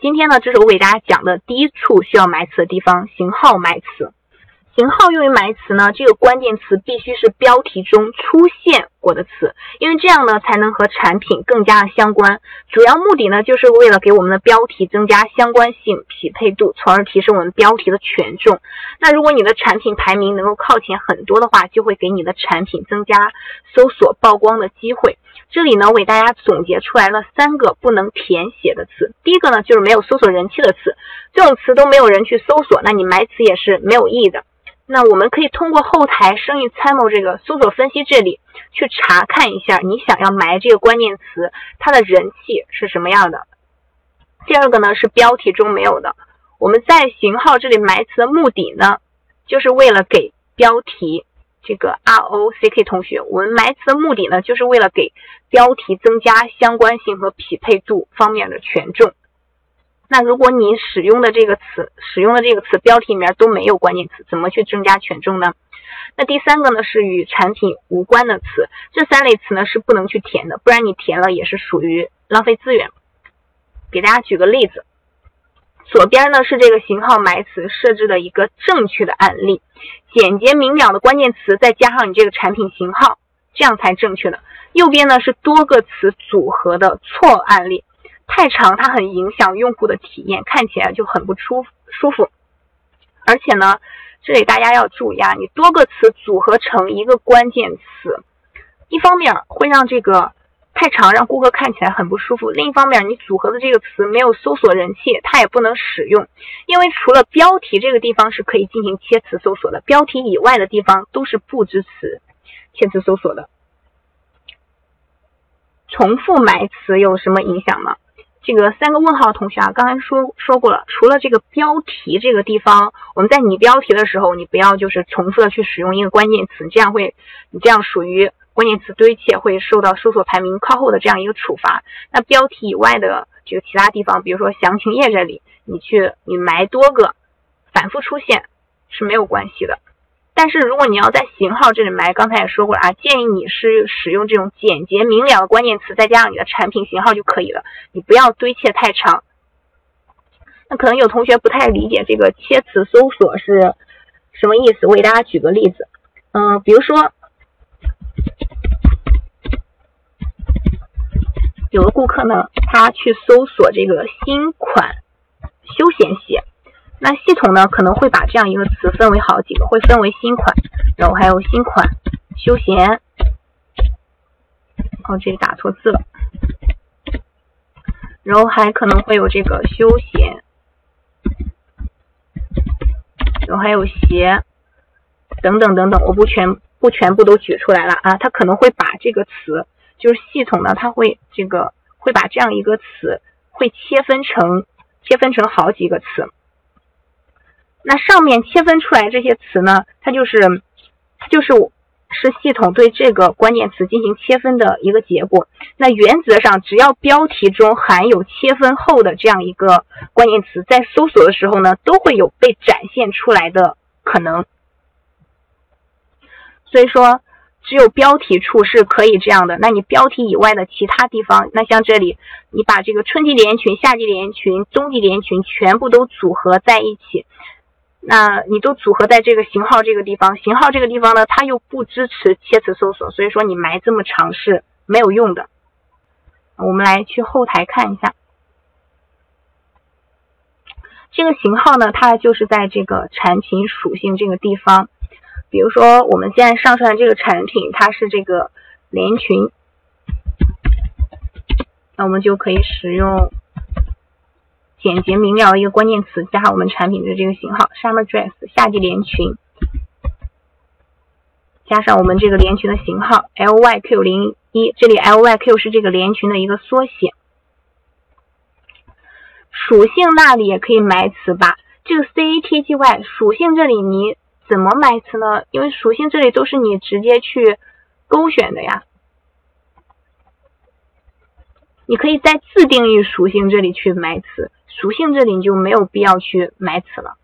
今天呢，这是我给大家讲的第一处需要埋词的地方——型号埋词。型号用于埋词呢，这个关键词必须是标题中出现过的词，因为这样呢才能和产品更加的相关。主要目的呢，就是为了给我们的标题增加相关性、匹配度，从而提升我们标题的权重。那如果你的产品排名能够靠前很多的话，就会给你的产品增加搜索曝光的机会。这里呢，为大家总结出来了三个不能填写的词。第一个呢，就是没有搜索人气的词，这种词都没有人去搜索，那你埋词也是没有意义的。那我们可以通过后台生意参谋这个搜索分析这里去查看一下，你想要埋这个关键词，它的人气是什么样的。第二个呢是标题中没有的，我们在型号这里埋词的目的呢，就是为了给标题这个 R O C K 同学，我们埋词的目的呢，就是为了给标题增加相关性和匹配度方面的权重。那如果你使用的这个词，使用的这个词标题里面都没有关键词，怎么去增加权重呢？那第三个呢是与产品无关的词，这三类词呢是不能去填的，不然你填了也是属于浪费资源。给大家举个例子，左边呢是这个型号埋词设置的一个正确的案例，简洁明了的关键词再加上你这个产品型号，这样才正确的。右边呢是多个词组合的错案例。太长，它很影响用户的体验，看起来就很不舒舒服。而且呢，这里大家要注意啊，你多个词组合成一个关键词，一方面会让这个太长，让顾客看起来很不舒服；另一方面，你组合的这个词没有搜索人气，它也不能使用，因为除了标题这个地方是可以进行切词搜索的，标题以外的地方都是不支持切词搜索的。重复埋词有什么影响呢？这个三个问号同学啊，刚才说说过了，除了这个标题这个地方，我们在拟标题的时候，你不要就是重复的去使用一个关键词，这样会，你这样属于关键词堆砌，会受到搜索排名靠后的这样一个处罚。那标题以外的这个其他地方，比如说详情页这里，你去你埋多个，反复出现是没有关系的。但是如果你要在型号这里埋，刚才也说过了啊，建议你是使用这种简洁明了的关键词，再加上你的产品型号就可以了，你不要堆砌太长。那可能有同学不太理解这个切词搜索是什么意思，我给大家举个例子，嗯，比如说有的顾客呢，他去搜索这个新款休闲鞋。那系统呢可能会把这样一个词分为好几个，会分为新款，然后还有新款休闲，哦，这里打错字了，然后还可能会有这个休闲，然后还有鞋等等等等，我不全不全部都举出来了啊，它可能会把这个词，就是系统呢，它会这个会把这样一个词会切分成切分成好几个词。那上面切分出来这些词呢，它就是，它就是是系统对这个关键词进行切分的一个结果。那原则上，只要标题中含有切分后的这样一个关键词，在搜索的时候呢，都会有被展现出来的可能。所以说，只有标题处是可以这样的。那你标题以外的其他地方，那像这里，你把这个春季连衣裙、夏季连衣裙、冬季连衣裙全部都组合在一起。那你都组合在这个型号这个地方，型号这个地方呢，它又不支持切词搜索，所以说你埋这么长是没有用的。我们来去后台看一下，这个型号呢，它就是在这个产品属性这个地方。比如说我们现在上传的这个产品，它是这个连群，那我们就可以使用。简洁明了的一个关键词，加上我们产品的这个型号 summer dress 夏季连裙，加上我们这个连裙的型号 lyq 零一，这里 lyq 是这个连裙的一个缩写。属性那里也可以埋词吧？这个 catgy 属性这里你怎么买词呢？因为属性这里都是你直接去勾选的呀。你可以在自定义属性这里去买词，属性这里就没有必要去买词了。